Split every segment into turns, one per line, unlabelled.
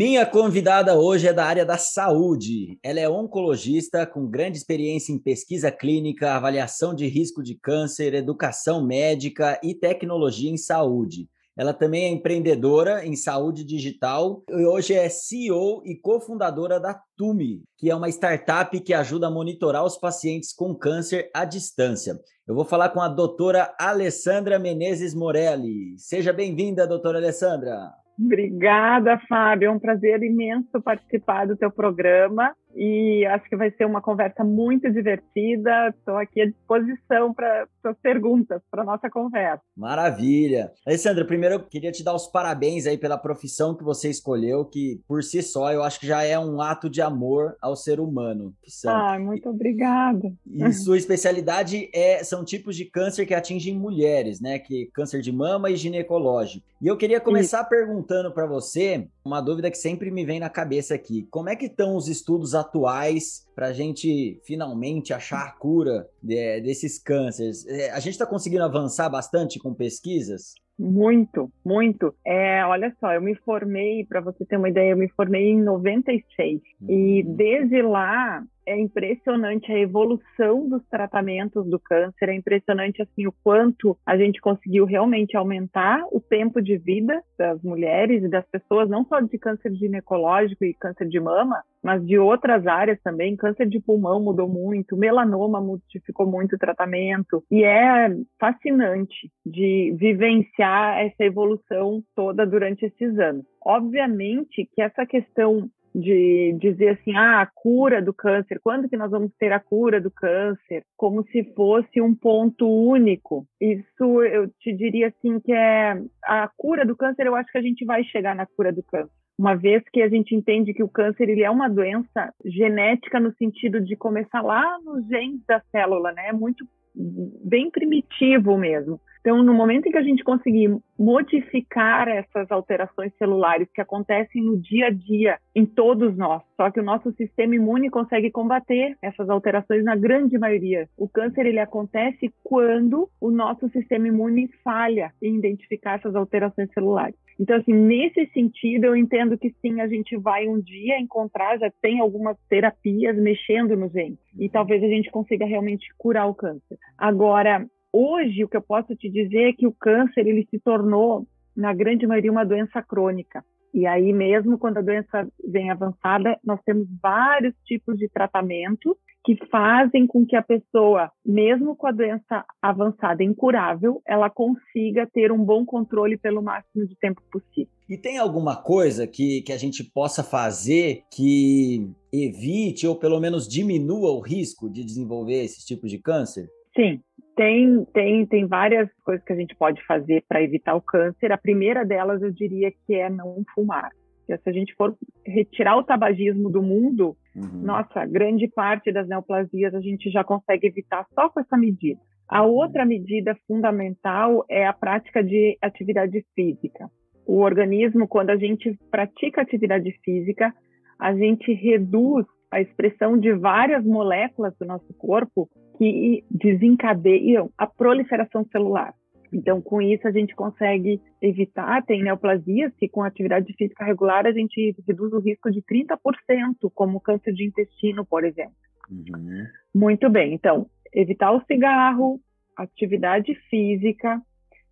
Minha convidada hoje é da área da saúde. Ela é oncologista com grande experiência em pesquisa clínica, avaliação de risco de câncer, educação médica e tecnologia em saúde. Ela também é empreendedora em saúde digital e hoje é CEO e cofundadora da Tumi, que é uma startup que ajuda a monitorar os pacientes com câncer à distância. Eu vou falar com a doutora Alessandra Menezes Morelli. Seja bem-vinda, doutora Alessandra.
Obrigada, Fábio. É um prazer imenso participar do teu programa e acho que vai ser uma conversa muito divertida. Estou aqui à disposição para as perguntas, para nossa conversa.
Maravilha. Alessandra, primeiro eu queria te dar os parabéns aí pela profissão que você escolheu, que por si só eu acho que já é um ato de amor ao ser humano.
Ah, muito obrigada.
E sua especialidade é, são tipos de câncer que atingem mulheres, né? Que câncer de mama e ginecológico. E eu queria começar Isso. perguntando para você uma dúvida que sempre me vem na cabeça aqui. Como é que estão os estudos atuais para a gente finalmente achar a cura de, desses cânceres? É, a gente está conseguindo avançar bastante com pesquisas?
Muito, muito. É, olha só, eu me formei, para você ter uma ideia, eu me formei em 96. Uhum. E desde lá é impressionante a evolução dos tratamentos do câncer, é impressionante assim o quanto a gente conseguiu realmente aumentar o tempo de vida das mulheres e das pessoas, não só de câncer ginecológico e câncer de mama, mas de outras áreas também. Câncer de pulmão mudou muito, melanoma modificou muito o tratamento, e é fascinante de vivenciar essa evolução toda durante esses anos. Obviamente que essa questão de dizer assim, ah, a cura do câncer, quando que nós vamos ter a cura do câncer? Como se fosse um ponto único. Isso eu te diria assim que é a cura do câncer, eu acho que a gente vai chegar na cura do câncer. Uma vez que a gente entende que o câncer ele é uma doença genética no sentido de começar lá nos genes da célula, né? É muito bem primitivo mesmo. Então, no momento em que a gente conseguir modificar essas alterações celulares que acontecem no dia a dia em todos nós, só que o nosso sistema imune consegue combater essas alterações na grande maioria. O câncer ele acontece quando o nosso sistema imune falha em identificar essas alterações celulares. Então, assim, nesse sentido, eu entendo que sim, a gente vai um dia encontrar, já tem algumas terapias mexendo no gene, e talvez a gente consiga realmente curar o câncer. Agora, Hoje, o que eu posso te dizer é que o câncer ele se tornou, na grande maioria, uma doença crônica. E aí, mesmo quando a doença vem avançada, nós temos vários tipos de tratamento que fazem com que a pessoa, mesmo com a doença avançada incurável, ela consiga ter um bom controle pelo máximo de tempo possível.
E tem alguma coisa que, que a gente possa fazer que evite ou pelo menos diminua o risco de desenvolver esses tipos de câncer?
Sim, tem, tem, tem várias coisas que a gente pode fazer para evitar o câncer. A primeira delas, eu diria que é não fumar. Se a gente for retirar o tabagismo do mundo, uhum. nossa, grande parte das neoplasias a gente já consegue evitar só com essa medida. A uhum. outra medida fundamental é a prática de atividade física. O organismo, quando a gente pratica atividade física, a gente reduz a expressão de várias moléculas do nosso corpo que desencadeiam a proliferação celular. Então, com isso, a gente consegue evitar, tem neoplasias que com atividade física regular a gente reduz o risco de 30%, como câncer de intestino, por exemplo. Uhum. Muito bem, então, evitar o cigarro, atividade física,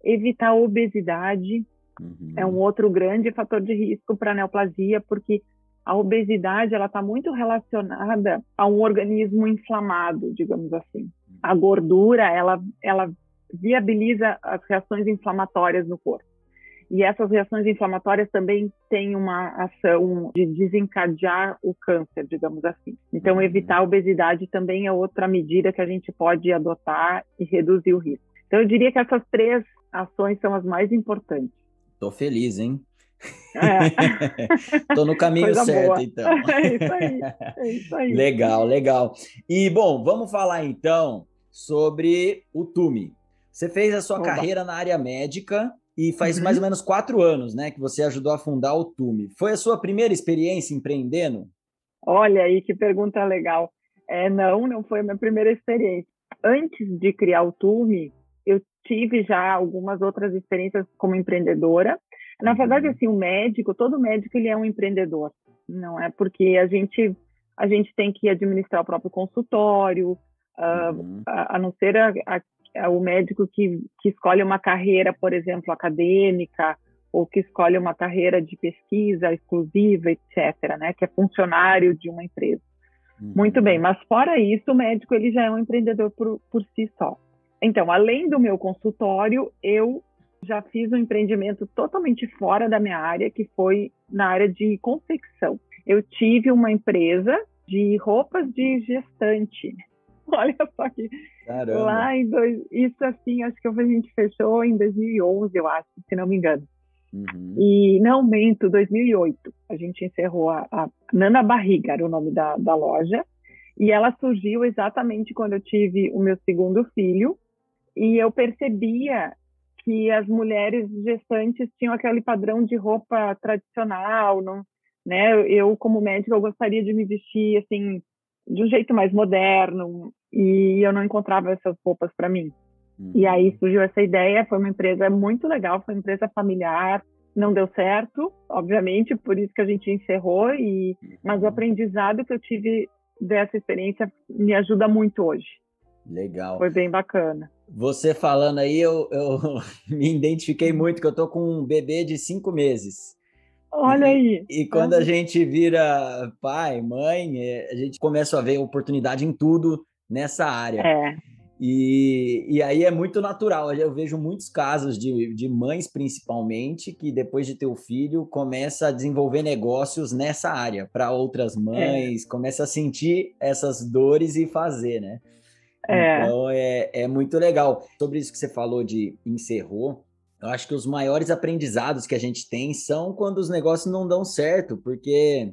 evitar a obesidade, uhum. é um outro grande fator de risco para neoplasia, porque a obesidade ela está muito relacionada a um organismo inflamado, digamos assim. A gordura ela ela viabiliza as reações inflamatórias no corpo. E essas reações inflamatórias também têm uma ação de desencadear o câncer, digamos assim. Então, uhum. evitar a obesidade também é outra medida que a gente pode adotar e reduzir o risco. Então, eu diria que essas três ações são as mais importantes.
Estou feliz, hein? É. Tô no caminho Coisa certo, boa. então.
É isso aí. É isso aí.
Legal, legal. E bom, vamos falar então sobre o TUMI. Você fez a sua Oba. carreira na área médica e faz uhum. mais ou menos quatro anos, né, que você ajudou a fundar o TUMI. Foi a sua primeira experiência empreendendo?
Olha aí que pergunta legal. É, não, não foi a minha primeira experiência. Antes de criar o TUMI, eu tive já algumas outras experiências como empreendedora. Na verdade, uhum. assim, o médico, todo médico ele é um empreendedor, não é? Porque a gente a gente tem que administrar o próprio consultório, uh, uhum. a, a, não ser a, a, o médico que, que escolhe uma carreira, por exemplo, acadêmica, ou que escolhe uma carreira de pesquisa exclusiva, etc., né? Que é funcionário de uma empresa. Uhum. Muito bem, mas fora isso, o médico ele já é um empreendedor por, por si só. Então, além do meu consultório, eu já fiz um empreendimento totalmente fora da minha área, que foi na área de confecção. Eu tive uma empresa de roupas de gestante. Olha só que Caramba. lá em dois, isso assim, acho que a gente fechou em 2011, eu acho, se não me engano. Uhum. E não aumento 2008. A gente encerrou a, a Nana Barriga, era o nome da, da loja, e ela surgiu exatamente quando eu tive o meu segundo filho, e eu percebia que as mulheres gestantes tinham aquele padrão de roupa tradicional, não, né? Eu como médica eu gostaria de me vestir assim de um jeito mais moderno e eu não encontrava essas roupas para mim. Uhum. E aí surgiu essa ideia, foi uma empresa muito legal, foi uma empresa familiar, não deu certo, obviamente, por isso que a gente encerrou e mas o uhum. aprendizado que eu tive dessa experiência me ajuda muito hoje.
Legal.
Foi bem bacana.
Você falando aí, eu, eu me identifiquei muito, que eu tô com um bebê de cinco meses.
Olha aí.
E, e quando a gente vira pai, mãe, é, a gente começa a ver oportunidade em tudo nessa área.
É.
E, e aí é muito natural. Eu vejo muitos casos de, de mães, principalmente, que depois de ter o filho, começa a desenvolver negócios nessa área para outras é. mães, é. começa a sentir essas dores e fazer, né? É. Então é, é muito legal. Sobre isso que você falou de encerrou, eu acho que os maiores aprendizados que a gente tem são quando os negócios não dão certo, porque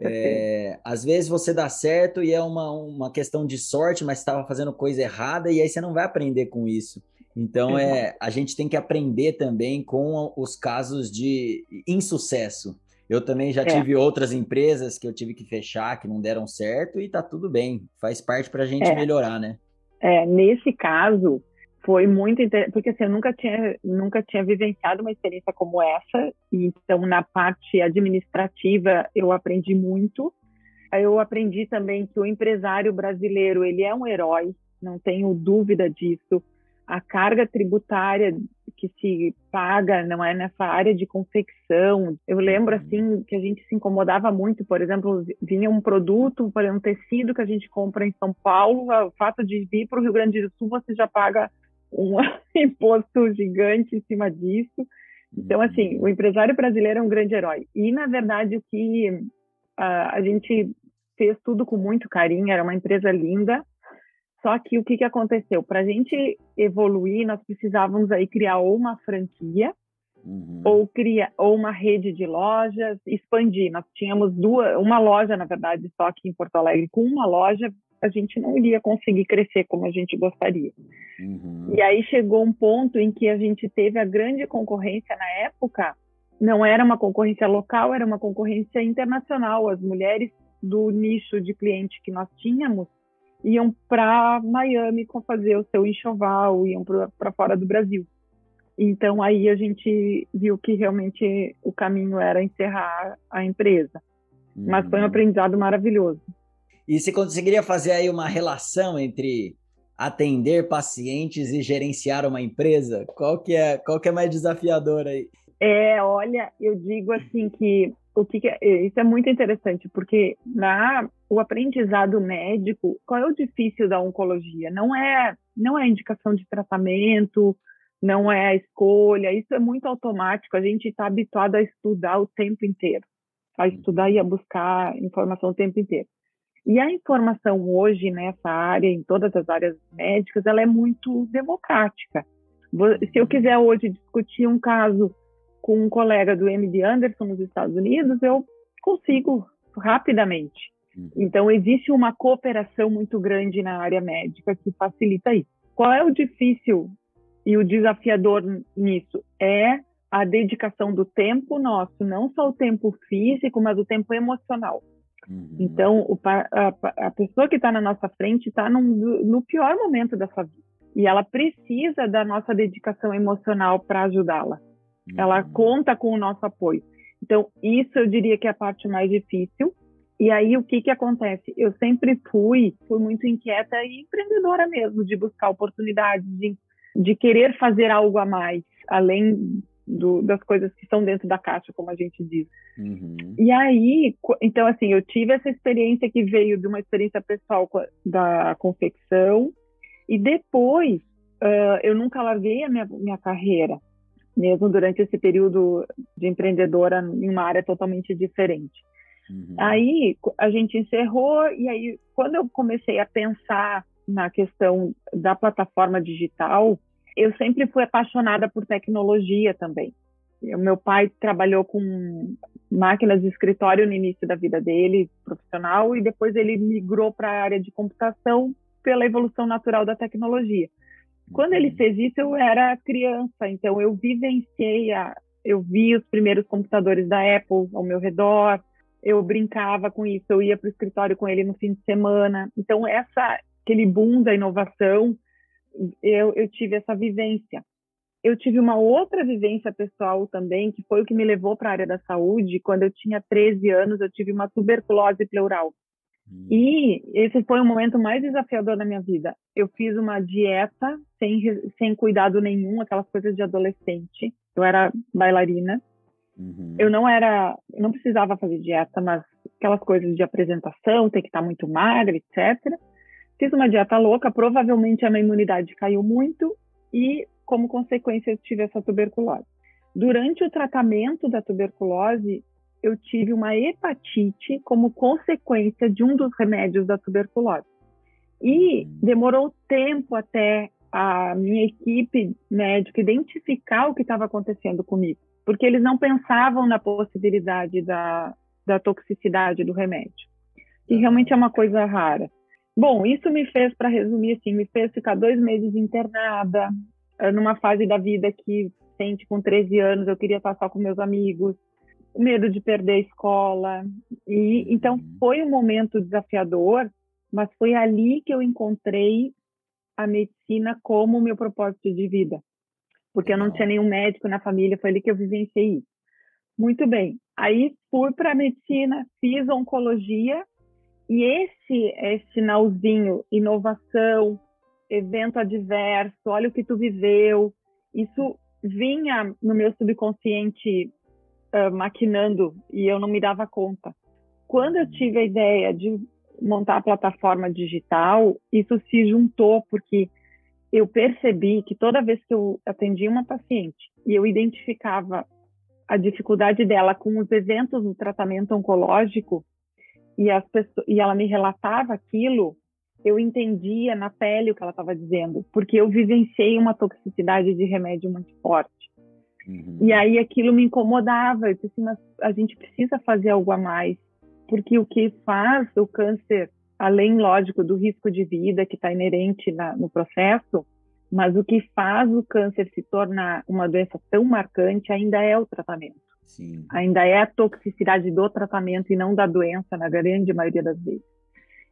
é, às vezes você dá certo e é uma, uma questão de sorte, mas estava fazendo coisa errada e aí você não vai aprender com isso. Então é, a gente tem que aprender também com os casos de insucesso. Eu também já é. tive outras empresas que eu tive que fechar, que não deram certo, e tá tudo bem, faz parte para a gente é. melhorar, né?
É, nesse caso, foi muito interessante, porque assim, eu nunca tinha, nunca tinha vivenciado uma experiência como essa, então na parte administrativa eu aprendi muito. Eu aprendi também que o empresário brasileiro, ele é um herói, não tenho dúvida disso a carga tributária que se paga não é nessa área de confecção. Eu lembro uhum. assim que a gente se incomodava muito, por exemplo, vinha um produto, por um tecido que a gente compra em São Paulo, o fato de vir para o Rio Grande do Sul você já paga um imposto gigante em cima disso. Então, assim, uhum. o empresário brasileiro é um grande herói. E, na verdade, o que uh, a gente fez tudo com muito carinho, era uma empresa linda, só que o que, que aconteceu? Para a gente evoluir, nós precisávamos aí criar ou uma franquia uhum. ou criar ou uma rede de lojas, expandir. Nós tínhamos duas, uma loja na verdade só aqui em Porto Alegre. Com uma loja a gente não iria conseguir crescer como a gente gostaria. Uhum. E aí chegou um ponto em que a gente teve a grande concorrência na época. Não era uma concorrência local, era uma concorrência internacional. As mulheres do nicho de cliente que nós tínhamos iam para Miami fazer o seu enxoval, iam para fora do Brasil. Então aí a gente viu que realmente o caminho era encerrar a empresa. Mas foi um uhum. aprendizado maravilhoso.
E você conseguiria fazer aí uma relação entre atender pacientes e gerenciar uma empresa? Qual que é, qual que é mais desafiador aí?
É, olha, eu digo assim que o que, que é, isso é muito interessante porque na o aprendizado médico, qual é o difícil da oncologia? Não é não é indicação de tratamento, não é a escolha, isso é muito automático. A gente está habituado a estudar o tempo inteiro, a estudar e a buscar informação o tempo inteiro. E a informação hoje nessa área, em todas as áreas médicas, ela é muito democrática. Se eu quiser hoje discutir um caso com um colega do MD Anderson nos Estados Unidos, eu consigo rapidamente. Uhum. Então, existe uma cooperação muito grande na área médica que facilita isso. Qual é o difícil e o desafiador nisso? É a dedicação do tempo nosso, não só o tempo físico, mas o tempo emocional. Uhum. Então, o, a, a, pessoa que está na nossa frente está no pior momento da sua vida. E ela precisa da nossa dedicação emocional para ajudá-la. Uhum. Ela conta com o nosso apoio. Então, isso eu diria que é a parte mais difícil. E aí, o que que acontece? Eu sempre fui, fui muito inquieta e empreendedora mesmo, de buscar oportunidades, de, de querer fazer algo a mais, além do, das coisas que estão dentro da caixa, como a gente diz. Uhum. E aí, então, assim, eu tive essa experiência que veio de uma experiência pessoal da confecção, e depois uh, eu nunca larguei a minha, minha carreira, mesmo durante esse período de empreendedora em uma área totalmente diferente. Uhum. Aí a gente encerrou, e aí, quando eu comecei a pensar na questão da plataforma digital, eu sempre fui apaixonada por tecnologia também. O meu pai trabalhou com máquinas de escritório no início da vida dele, profissional, e depois ele migrou para a área de computação pela evolução natural da tecnologia. Quando ele fez isso, eu era criança, então eu vivenciei, a, eu vi os primeiros computadores da Apple ao meu redor, eu brincava com isso, eu ia para o escritório com ele no fim de semana. Então, essa aquele boom da inovação eu, eu tive essa vivência. Eu tive uma outra vivência pessoal também, que foi o que me levou para a área da saúde. Quando eu tinha 13 anos, eu tive uma tuberculose pleural. Hum. E esse foi o momento mais desafiador da minha vida. Eu fiz uma dieta sem, sem cuidado nenhum, aquelas coisas de adolescente. Eu era bailarina. Uhum. Eu não era, não precisava fazer dieta, mas aquelas coisas de apresentação, tem que estar muito magra, etc. Fiz uma dieta louca, provavelmente a minha imunidade caiu muito e, como consequência, eu tive essa tuberculose. Durante o tratamento da tuberculose, eu tive uma hepatite como consequência de um dos remédios da tuberculose. E demorou tempo até a minha equipe médica identificar o que estava acontecendo comigo, porque eles não pensavam na possibilidade da, da toxicidade do remédio. E realmente é uma coisa rara. Bom, isso me fez, para resumir assim, me fez ficar dois meses internada, eh, numa fase da vida que, sente, com 13 anos, eu queria estar só com meus amigos, o medo de perder a escola. E então uhum. foi um momento desafiador, mas foi ali que eu encontrei a medicina como meu propósito de vida. Porque eu não tinha nenhum médico na família, foi ali que eu vivenciei isso. Muito bem. Aí fui para a medicina, fiz oncologia e esse é sinalzinho, inovação, evento adverso, olha o que tu viveu, isso vinha no meu subconsciente uh, maquinando e eu não me dava conta. Quando eu tive a ideia de montar a plataforma digital, isso se juntou porque eu percebi que toda vez que eu atendia uma paciente e eu identificava a dificuldade dela com os eventos do tratamento oncológico, e, as pessoas, e ela me relatava aquilo, eu entendia na pele o que ela estava dizendo, porque eu vivenciei uma toxicidade de remédio muito forte. Uhum. E aí aquilo me incomodava. Eu disse assim, mas a gente precisa fazer algo a mais, porque o que faz o câncer, além, lógico, do risco de vida que está inerente na, no processo, mas o que faz o câncer se tornar uma doença tão marcante ainda é o tratamento. Sim. Ainda é a toxicidade do tratamento e não da doença, na grande maioria das vezes.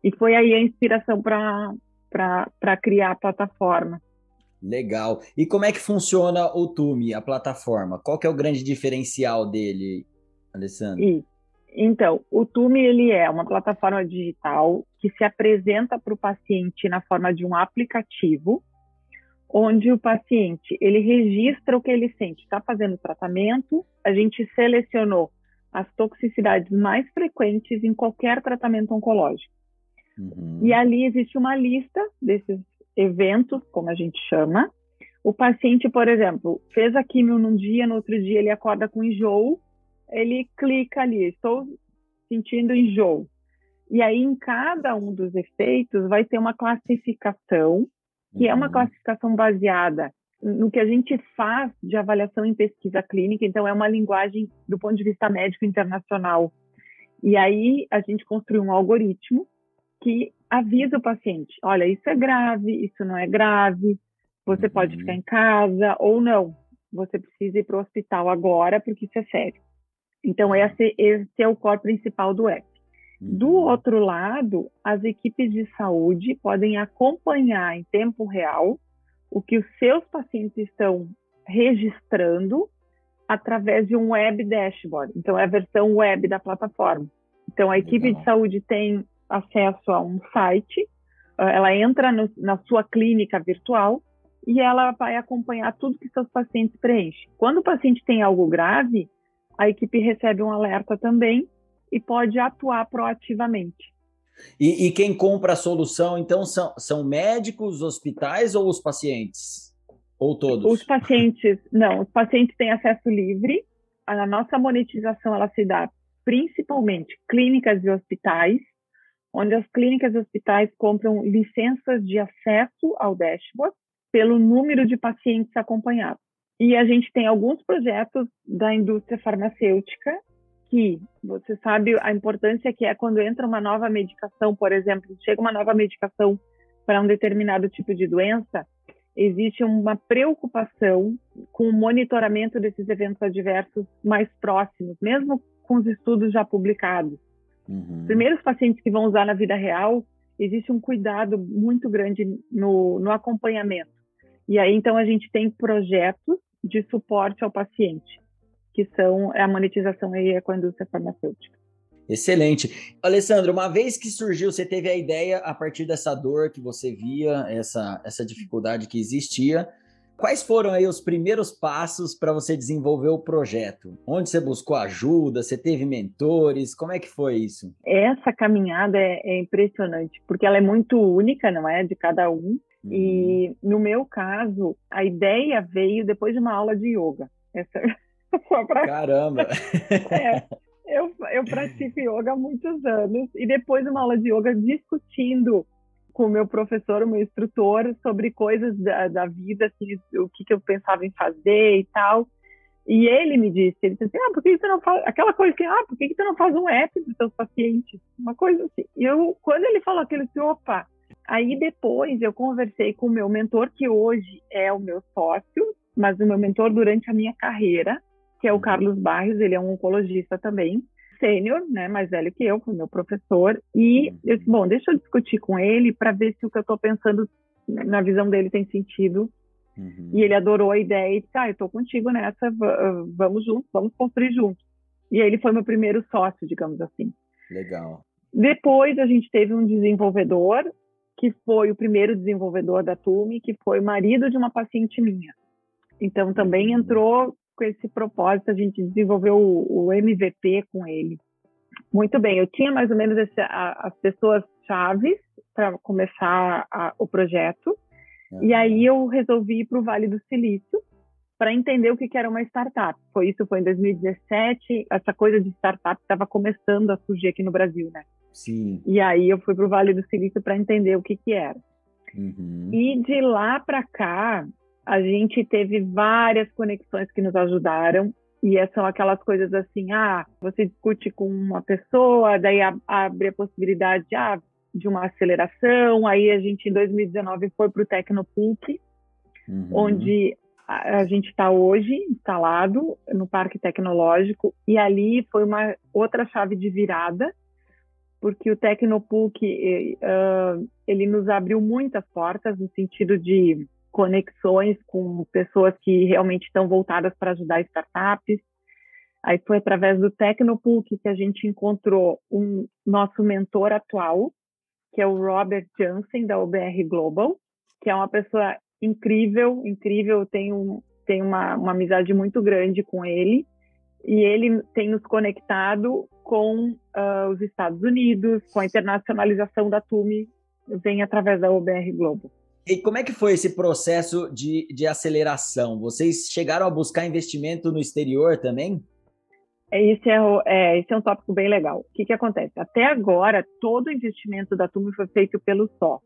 E foi aí a inspiração para criar a plataforma.
Legal. E como é que funciona o Tume, a plataforma? Qual que é o grande diferencial dele, Alessandro?
E, então, o Tume ele é uma plataforma digital que se apresenta para o paciente na forma de um aplicativo onde o paciente ele registra o que ele sente. Está fazendo tratamento, a gente selecionou as toxicidades mais frequentes em qualquer tratamento oncológico. Uhum. E ali existe uma lista desses eventos, como a gente chama. O paciente, por exemplo, fez a quimio num dia, no outro dia ele acorda com enjoo, ele clica ali, estou sentindo enjoo. E aí, em cada um dos efeitos, vai ter uma classificação que é uma uhum. classificação baseada no que a gente faz de avaliação em pesquisa clínica, então é uma linguagem do ponto de vista médico internacional. E aí a gente construiu um algoritmo que avisa o paciente: olha, isso é grave, isso não é grave, você uhum. pode ficar em casa ou não. Você precisa ir para o hospital agora porque isso é sério. Então, esse, esse é o core principal do app. Do uhum. outro lado, as equipes de saúde podem acompanhar em tempo real o que os seus pacientes estão registrando através de um web dashboard. Então, é a versão web da plataforma. Então, a equipe Legal. de saúde tem acesso a um site, ah, ela entra no, na sua clínica virtual e ela vai acompanhar tudo que seus pacientes preenchem. Quando o paciente tem algo grave, a equipe recebe um alerta também e pode atuar proativamente.
E, e quem compra a solução, então, são, são médicos, hospitais ou os pacientes? Ou todos?
Os pacientes, não, os pacientes têm acesso livre. A nossa monetização ela se dá principalmente clínicas e hospitais, onde as clínicas e hospitais compram licenças de acesso ao dashboard pelo número de pacientes acompanhados. E a gente tem alguns projetos da indústria farmacêutica que você sabe a importância que é quando entra uma nova medicação, por exemplo, chega uma nova medicação para um determinado tipo de doença, existe uma preocupação com o monitoramento desses eventos adversos mais próximos, mesmo com os estudos já publicados. Uhum. Primeiros pacientes que vão usar na vida real, existe um cuidado muito grande no, no acompanhamento. E aí, então, a gente tem projetos de suporte ao paciente, que são a monetização aí é com a indústria farmacêutica.
Excelente. Alessandro, uma vez que surgiu, você teve a ideia a partir dessa dor que você via, essa, essa dificuldade que existia. Quais foram aí os primeiros passos para você desenvolver o projeto? Onde você buscou ajuda? Você teve mentores? Como é que foi isso?
Essa caminhada é, é impressionante, porque ela é muito única, não é? De cada um. E uhum. no meu caso, a ideia veio depois de uma aula de yoga. Essa
pra... Caramba!
é, eu, eu pratico yoga há muitos anos e depois de uma aula de yoga discutindo com o meu professor, o meu instrutor, sobre coisas da, da vida, assim, o que, que eu pensava em fazer e tal. E ele me disse, ele disse assim, ah, por que você não faz, aquela coisa que, ah, por que você não faz um app para os seus pacientes? Uma coisa assim. E eu, quando ele falou aquilo, eu disse, opa, Aí depois eu conversei com o meu mentor, que hoje é o meu sócio, mas o meu mentor durante a minha carreira, que é o uhum. Carlos Barros, ele é um oncologista também, sênior, né, mais velho que eu, foi meu professor, e uhum. eu disse, bom, deixa eu discutir com ele para ver se o que eu estou pensando na visão dele tem sentido. Uhum. E ele adorou a ideia e disse, ah, eu estou contigo nessa, vamos juntos, vamos construir juntos. E ele foi meu primeiro sócio, digamos assim.
Legal.
Depois a gente teve um desenvolvedor que foi o primeiro desenvolvedor da Tume, que foi marido de uma paciente minha. Então também uhum. entrou com esse propósito, a gente desenvolveu o, o MVP com ele. Muito bem, eu tinha mais ou menos esse, a, as pessoas chaves para começar a, o projeto, uhum. e aí eu resolvi ir para o Vale do Silício para entender o que, que era uma startup. Foi isso, foi em 2017, essa coisa de startup estava começando a surgir aqui no Brasil, né?
Sim.
E aí eu fui para o Vale do Silício para entender o que que era. Uhum. E de lá para cá, a gente teve várias conexões que nos ajudaram. E são aquelas coisas assim, ah, você discute com uma pessoa, daí abre a possibilidade ah, de uma aceleração. Aí a gente, em 2019, foi para o Tecnopulp, uhum. onde a, a gente está hoje instalado no Parque Tecnológico. E ali foi uma outra chave de virada, porque o Tecnopuc uh, ele nos abriu muitas portas no sentido de conexões com pessoas que realmente estão voltadas para ajudar startups. Aí foi através do Tecnopuc que a gente encontrou um nosso mentor atual, que é o Robert Jansen da OBR Global, que é uma pessoa incrível, incrível, tenho tenho uma, uma amizade muito grande com ele e ele tem nos conectado com uh, os Estados Unidos, com a internacionalização da TUMI, vem através da OBR Globo.
E como é que foi esse processo de, de aceleração? Vocês chegaram a buscar investimento no exterior também?
É, esse é, é, esse é um tópico bem legal. O que, que acontece? Até agora, todo o investimento da TUMI foi feito pelo só.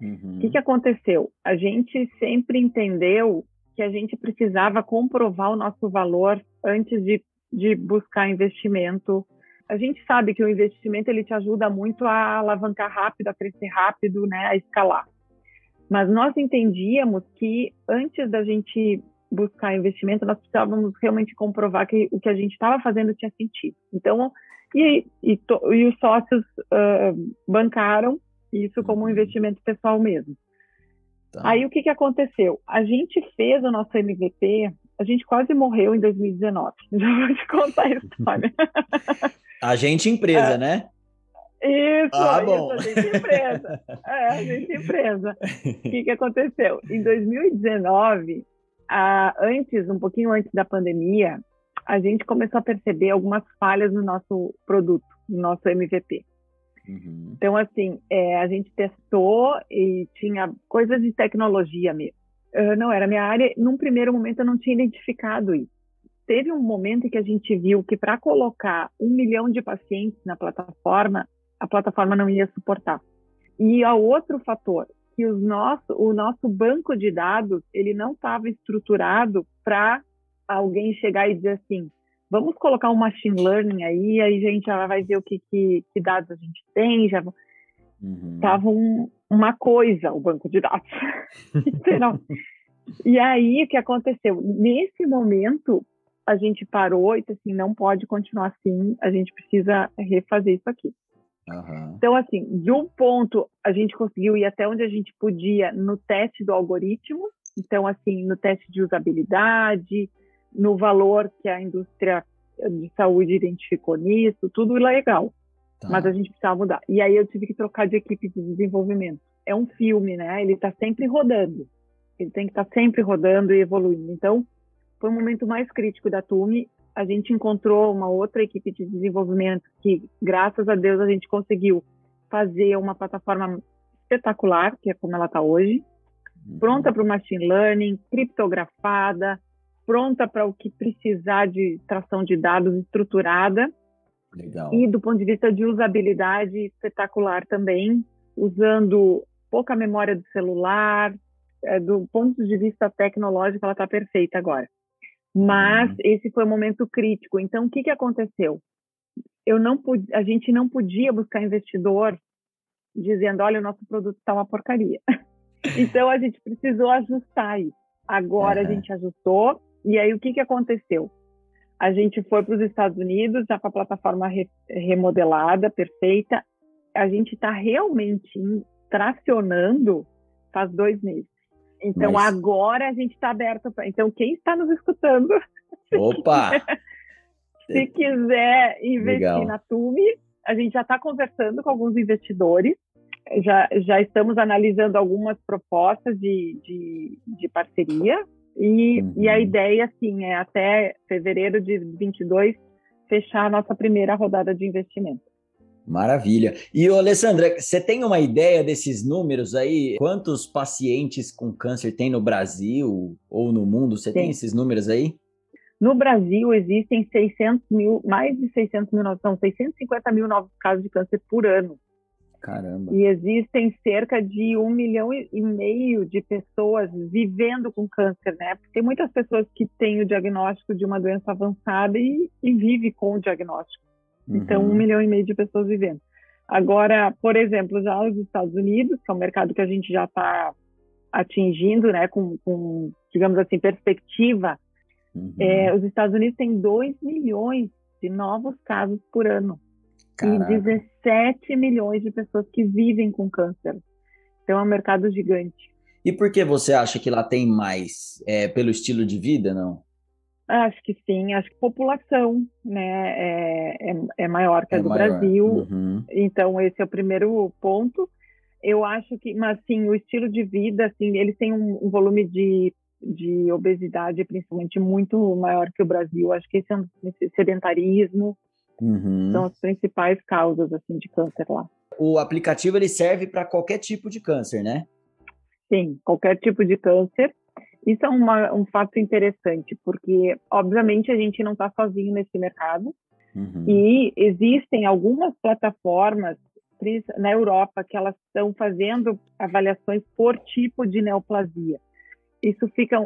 Uhum. O que, que aconteceu? A gente sempre entendeu que a gente precisava comprovar o nosso valor antes de, de buscar investimento a gente sabe que o investimento ele te ajuda muito a alavancar rápido, a crescer rápido, né, a escalar. Mas nós entendíamos que antes da gente buscar investimento, nós precisávamos realmente comprovar que o que a gente estava fazendo tinha sentido. Então, e, e, to, e os sócios uh, bancaram isso como um uhum. investimento pessoal mesmo. Tá. Aí o que, que aconteceu? A gente fez o nosso MVP, a gente quase morreu em 2019. Já vou te contar a história.
a gente empresa, é. né?
Isso, ah, isso, a gente empresa. É, a gente empresa. O que, que aconteceu? Em 2019, a, antes, um pouquinho antes da pandemia, a gente começou a perceber algumas falhas no nosso produto, no nosso MVP. Uhum. Então, assim, é, a gente testou e tinha coisas de tecnologia mesmo. Uh, não era minha área. Num primeiro momento, eu não tinha identificado isso. Teve um momento em que a gente viu que para colocar um milhão de pacientes na plataforma, a plataforma não ia suportar. E o outro fator, que os nosso, o nosso banco de dados ele não estava estruturado para alguém chegar e dizer assim, vamos colocar um machine learning aí, aí a gente já vai ver o que, que, que dados a gente tem, já uhum. tava um, uma coisa o banco de dados. e aí o que aconteceu? Nesse momento a gente parou e disse assim, não pode continuar assim, a gente precisa refazer isso aqui. Uhum. Então, assim, de um ponto a gente conseguiu ir até onde a gente podia no teste do algoritmo, então, assim, no teste de usabilidade, no valor que a indústria de saúde identificou nisso, tudo legal. Tá. Mas a gente precisava mudar. E aí eu tive que trocar de equipe de desenvolvimento. É um filme, né? Ele está sempre rodando. Ele tem que estar tá sempre rodando e evoluindo. Então, foi o momento mais crítico da TUME. A gente encontrou uma outra equipe de desenvolvimento que, graças a Deus, a gente conseguiu fazer uma plataforma espetacular, que é como ela está hoje, uhum. pronta para o machine learning, criptografada, pronta para o que precisar de tração de dados estruturada. Legal. E do ponto de vista de usabilidade, espetacular também, usando pouca memória do celular, é, do ponto de vista tecnológico, ela está perfeita agora. Mas uhum. esse foi o momento crítico. Então, o que, que aconteceu? Eu não pude, a gente não podia buscar investidor dizendo, olha, o nosso produto está uma porcaria. então, a gente precisou ajustar isso. Agora uhum. a gente ajustou, e aí, o que, que aconteceu? A gente foi para os Estados Unidos, já com a plataforma re remodelada, perfeita. A gente está realmente tracionando faz dois meses. Então, Mas... agora a gente está aberto para. Então, quem está nos escutando,
Opa!
se quiser investir Legal. na TUMI, a gente já está conversando com alguns investidores, já, já estamos analisando algumas propostas de, de, de parceria e, uhum. e a uhum. ideia, assim, é até fevereiro de 22 fechar a nossa primeira rodada de investimento.
Maravilha. E, Alessandra, você tem uma ideia desses números aí? Quantos pacientes com câncer tem no Brasil ou no mundo? Você tem esses números aí?
No Brasil, existem 600 mil, mais de 600 mil, são 650 mil novos casos de câncer por ano.
Caramba.
E existem cerca de um milhão e meio de pessoas vivendo com câncer, né? Porque tem muitas pessoas que têm o diagnóstico de uma doença avançada e, e vive com o diagnóstico. Uhum. Então, um milhão e meio de pessoas vivendo. Agora, por exemplo, já os Estados Unidos, que é um mercado que a gente já está atingindo, né, com, com, digamos assim, perspectiva, uhum. é, os Estados Unidos têm 2 milhões de novos casos por ano. Caraca. E 17 milhões de pessoas que vivem com câncer. Então é um mercado gigante.
E por que você acha que lá tem mais? É pelo estilo de vida, não?
Acho que sim, acho que a população né, é, é, é maior que a é do maior. Brasil. Uhum. Então, esse é o primeiro ponto. Eu acho que, mas sim, o estilo de vida, assim, eles têm um, um volume de, de obesidade, principalmente, muito maior que o Brasil. Acho que esse é um sedentarismo, Uhum. São as principais causas assim de câncer lá.
O aplicativo ele serve para qualquer tipo de câncer, né?
Sim, qualquer tipo de câncer. Isso é uma, um fato interessante, porque obviamente a gente não está sozinho nesse mercado uhum. e existem algumas plataformas na Europa que elas estão fazendo avaliações por tipo de neoplasia. Isso fica,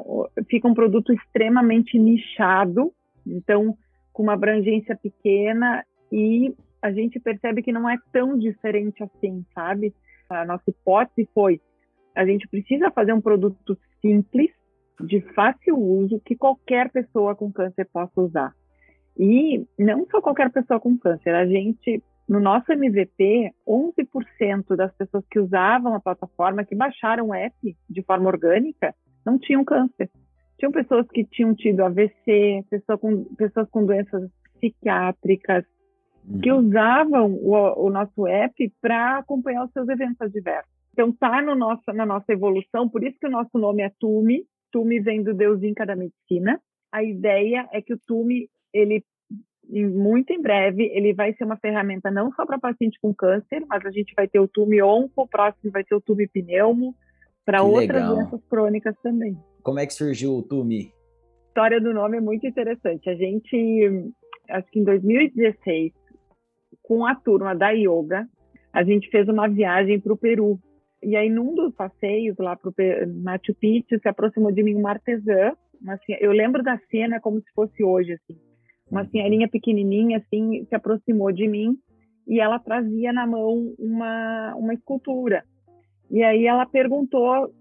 fica um produto extremamente nichado, então com uma abrangência pequena e a gente percebe que não é tão diferente assim, sabe? A nossa hipótese foi: a gente precisa fazer um produto simples, de fácil uso, que qualquer pessoa com câncer possa usar. E não só qualquer pessoa com câncer, a gente, no nosso MVP, 11% das pessoas que usavam a plataforma, que baixaram o app de forma orgânica, não tinham câncer. Tinham pessoas que tinham tido AVC, pessoa com, pessoas com doenças psiquiátricas, uhum. que usavam o, o nosso app para acompanhar os seus eventos adversos. Então, está no nosso, na nossa evolução, por isso que o nosso nome é TUMI. TUMI vem do Deus Inca da Medicina. A ideia é que o TUMI, ele, muito em breve, ele vai ser uma ferramenta não só para paciente com câncer, mas a gente vai ter o TUMI onco, o próximo vai ter o TUMI pneumo, para outras legal. doenças crônicas também.
Como é que surgiu o TUMI?
A história do nome é muito interessante. A gente, acho que em 2016, com a turma da yoga, a gente fez uma viagem para o Peru. E aí, num dos passeios lá para o Machu Picchu, se aproximou de mim uma artesã. Uma, eu lembro da cena como se fosse hoje, assim. Uma uhum. senhorinha pequenininha, assim, se aproximou de mim e ela trazia na mão uma, uma escultura. E aí ela perguntou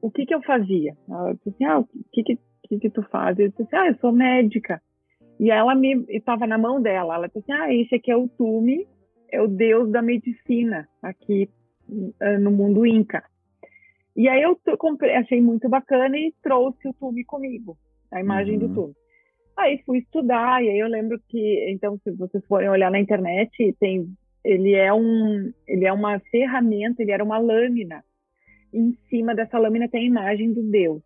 o que que eu fazia. Ela disse assim, ah, o que que, que, que tu faz? Eu disse assim, ah, eu sou médica. E ela me estava na mão dela. Ela disse assim: Ah, esse aqui é o Tume, é o deus da medicina aqui no mundo Inca. E aí eu comprei, achei muito bacana e trouxe o Tume comigo, a imagem uhum. do Tume. Aí fui estudar e aí eu lembro que, então, se vocês forem olhar na internet, tem, ele é um, ele é uma ferramenta, ele era uma lâmina. Em cima dessa lâmina tem a imagem do Deus.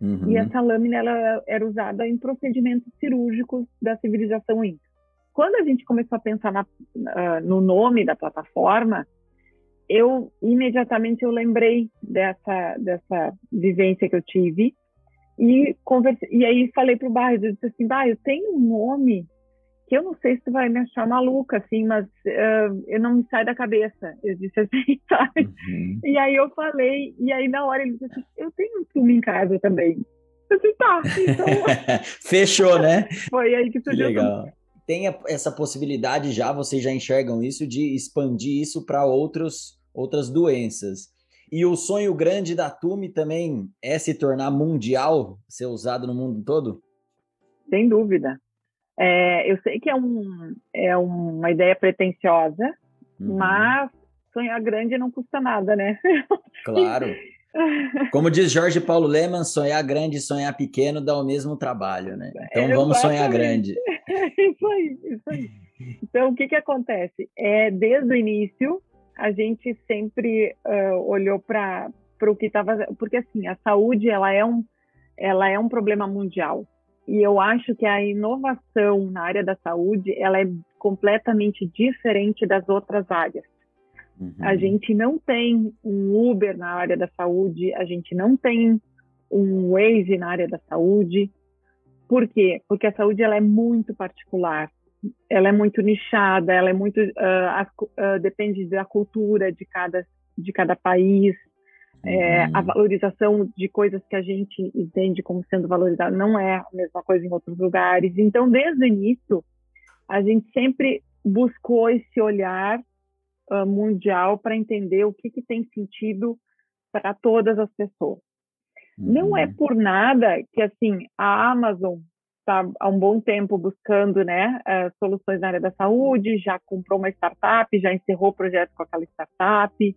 Uhum. E essa lâmina ela era usada em procedimentos cirúrgicos da civilização Inca. Quando a gente começou a pensar na, uh, no nome da plataforma, eu imediatamente eu lembrei dessa dessa vivência que eu tive e conversei, e aí falei pro Bairro, eu disse assim, Bairro, tem um nome que eu não sei se tu vai me achar maluca, assim, mas uh, eu não me sai da cabeça. Eu disse assim, sabe? Uhum. E aí eu falei, e aí na hora ele disse assim, eu tenho um filme em casa também. Eu disse, tá, então...
Fechou, né?
Foi aí que surgiu.
Legal. Tem essa possibilidade já, vocês já enxergam isso, de expandir isso para outros outras doenças. E o sonho grande da Tume também é se tornar mundial, ser usado no mundo todo?
Sem dúvida. É, eu sei que é, um, é uma ideia pretensiosa, uhum. mas sonhar grande não custa nada, né?
Claro. Como diz Jorge Paulo Leman, sonhar grande e sonhar pequeno dá o mesmo trabalho, né? Então é, vamos sonhar grande.
isso aí, isso aí. Então, o que, que acontece? É, desde o início, a gente sempre uh, olhou para o que estava... Porque, assim, a saúde, ela é um, ela é um problema mundial. E eu acho que a inovação na área da saúde ela é completamente diferente das outras áreas. Uhum. A gente não tem um Uber na área da saúde, a gente não tem um Waze na área da saúde. Por quê? Porque a saúde ela é muito particular, ela é muito nichada, ela é muito uh, uh, depende da cultura de cada de cada país. É, a uhum. valorização de coisas que a gente entende como sendo valorizadas não é a mesma coisa em outros lugares. Então, desde o início, a gente sempre buscou esse olhar uh, mundial para entender o que, que tem sentido para todas as pessoas. Uhum. Não é uhum. por nada que assim a Amazon está há um bom tempo buscando né, uh, soluções na área da saúde, já comprou uma startup, já encerrou o projeto com aquela startup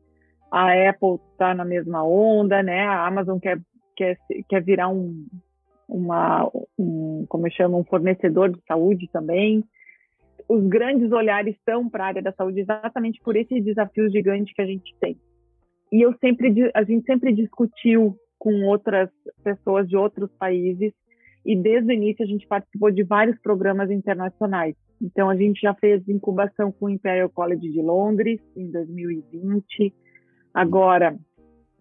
a Apple está na mesma onda, né? A Amazon quer, quer, quer virar um, uma, um, como eu chamo, um fornecedor de saúde também. Os grandes olhares estão para a área da saúde exatamente por esse desafio gigante que a gente tem. E eu sempre, a gente sempre discutiu com outras pessoas de outros países e desde o início a gente participou de vários programas internacionais. Então a gente já fez incubação com o Imperial College de Londres em 2020 Agora,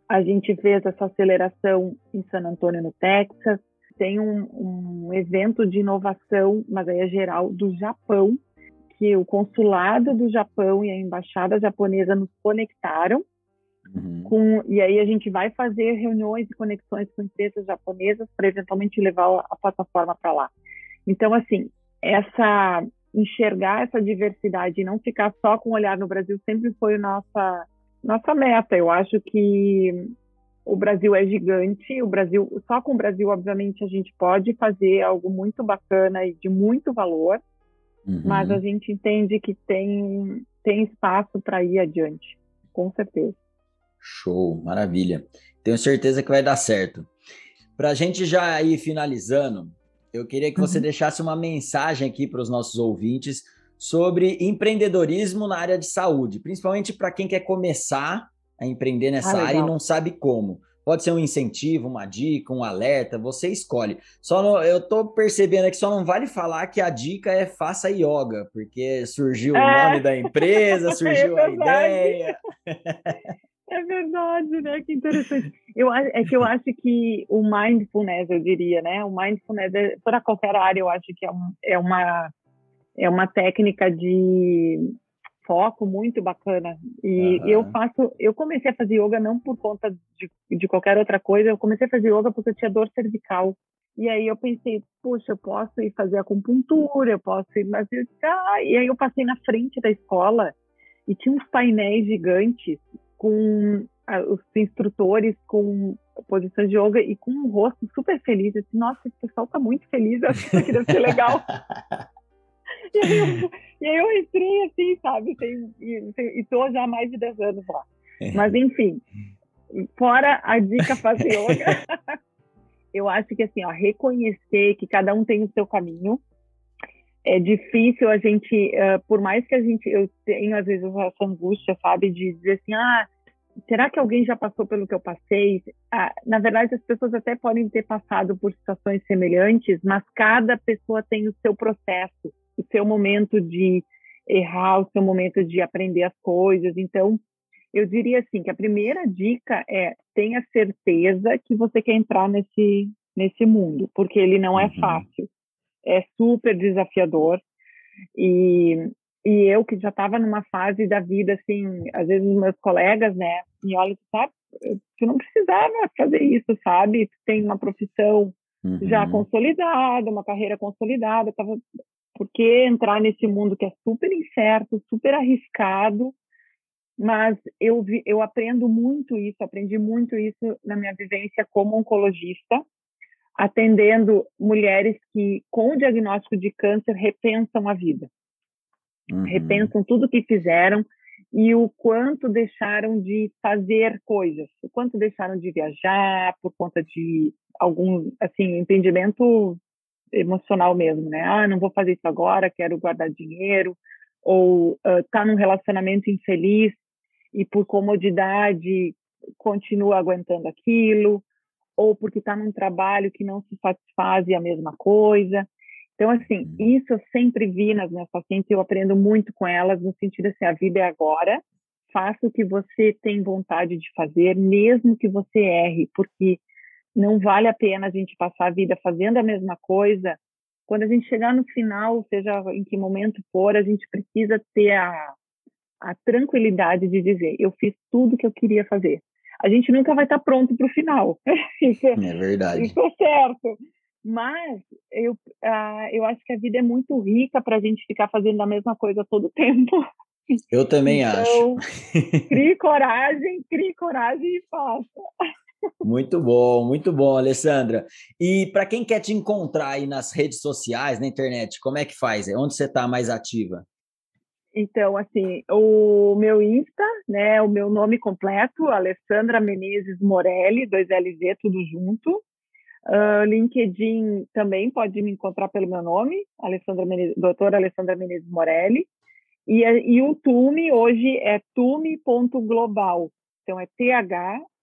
a gente fez essa aceleração em San Antônio, no Texas. Tem um, um evento de inovação, mas aí é geral, do Japão, que o consulado do Japão e a embaixada japonesa nos conectaram. Uhum. Com, e aí a gente vai fazer reuniões e conexões com empresas japonesas para eventualmente levar a plataforma para lá. Então, assim, essa enxergar essa diversidade e não ficar só com o olhar no Brasil sempre foi nossa nossa meta. Eu acho que o Brasil é gigante, o Brasil só com o Brasil obviamente a gente pode fazer algo muito bacana e de muito valor, uhum. mas a gente entende que tem tem espaço para ir adiante, com certeza.
Show, maravilha. Tenho certeza que vai dar certo. Para a gente já ir finalizando, eu queria que você uhum. deixasse uma mensagem aqui para os nossos ouvintes sobre empreendedorismo na área de saúde, principalmente para quem quer começar a empreender nessa ah, área e não sabe como. Pode ser um incentivo, uma dica, um alerta, você escolhe. Só no, eu tô percebendo que só não vale falar que a dica é faça yoga, porque surgiu é. o nome da empresa, surgiu é a ideia.
É verdade, né? Que interessante. Eu, é que eu acho que o mindfulness, eu diria, né? O mindfulness, é, para qualquer área, eu acho que é, um, é, uma, é uma técnica de foco muito bacana. E uhum. eu faço, eu comecei a fazer yoga não por conta de, de qualquer outra coisa, eu comecei a fazer yoga porque eu tinha dor cervical. E aí eu pensei, puxa, eu posso ir fazer acupuntura, eu posso ir, mas eu, ah, e aí eu passei na frente da escola e tinha uns painéis gigantes com os instrutores com posições de yoga e com um rosto super feliz. Eu disse, nossa, esse pessoal tá muito feliz, eu acho que isso aqui deve ser legal. e, aí eu, e, aí eu, entrei assim, sabe, e, estou já há mais de 10 anos lá. Mas enfim, fora a dica fazer yoga, eu acho que assim, ó, reconhecer que cada um tem o seu caminho, é difícil a gente, uh, por mais que a gente, eu tenho às vezes essa angústia, sabe, de dizer assim, ah, será que alguém já passou pelo que eu passei? Ah, na verdade, as pessoas até podem ter passado por situações semelhantes, mas cada pessoa tem o seu processo, o seu momento de errar, o seu momento de aprender as coisas. Então, eu diria assim que a primeira dica é tenha certeza que você quer entrar nesse nesse mundo, porque ele não é uhum. fácil é super desafiador. E, e eu que já estava numa fase da vida, assim, às vezes meus colegas, né, me olham, sabe, tu não precisava fazer isso, sabe? Tu tem uma profissão uhum. já consolidada, uma carreira consolidada, tava por que entrar nesse mundo que é super incerto, super arriscado? Mas eu, vi, eu aprendo muito isso, aprendi muito isso na minha vivência como oncologista, atendendo mulheres que, com o diagnóstico de câncer, repensam a vida. Uhum. Repensam tudo que fizeram e o quanto deixaram de fazer coisas, o quanto deixaram de viajar por conta de algum, assim, entendimento emocional mesmo, né? Ah, não vou fazer isso agora, quero guardar dinheiro, ou uh, tá num relacionamento infeliz e por comodidade continua aguentando aquilo, ou porque está num trabalho que não se satisfaz e a mesma coisa. Então, assim, uhum. isso eu sempre vi nas minhas pacientes, eu aprendo muito com elas, no sentido assim, a vida é agora, faça o que você tem vontade de fazer, mesmo que você erre, porque não vale a pena a gente passar a vida fazendo a mesma coisa. Quando a gente chegar no final, seja em que momento for, a gente precisa ter a, a tranquilidade de dizer, eu fiz tudo que eu queria fazer a gente nunca vai estar pronto para o final.
isso, é verdade.
Isso é certo. Mas eu, uh, eu acho que a vida é muito rica para a gente ficar fazendo a mesma coisa todo o tempo.
Eu também então,
acho. crie coragem, crie coragem e faça.
Muito bom, muito bom, Alessandra. E para quem quer te encontrar aí nas redes sociais, na internet, como é que faz? Onde você está mais ativa?
Então, assim, o meu Insta, né, o meu nome completo, Alessandra Menezes Morelli, dois LZ, tudo junto. Uh, LinkedIn também pode me encontrar pelo meu nome, Alessandra Menezes, doutora Alessandra Menezes Morelli. E, e o Tume hoje é tume.global. Então, é T-H-U-M-M-I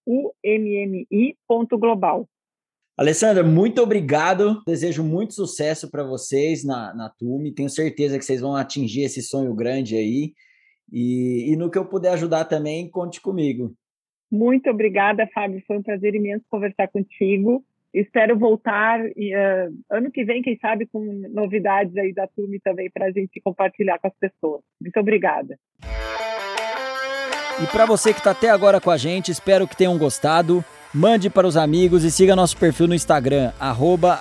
ponto global.
Alessandra, muito obrigado. Desejo muito sucesso para vocês na, na TUME. Tenho certeza que vocês vão atingir esse sonho grande aí. E, e no que eu puder ajudar também, conte comigo.
Muito obrigada, Fábio. Foi um prazer imenso conversar contigo. Espero voltar uh, ano que vem, quem sabe, com novidades aí da TUME também para a gente compartilhar com as pessoas. Muito obrigada.
E para você que está até agora com a gente, espero que tenham gostado. Mande para os amigos e siga nosso perfil no Instagram, arroba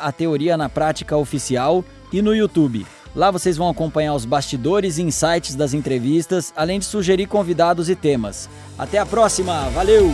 Oficial e no YouTube. Lá vocês vão acompanhar os bastidores e insights das entrevistas, além de sugerir convidados e temas. Até a próxima, valeu!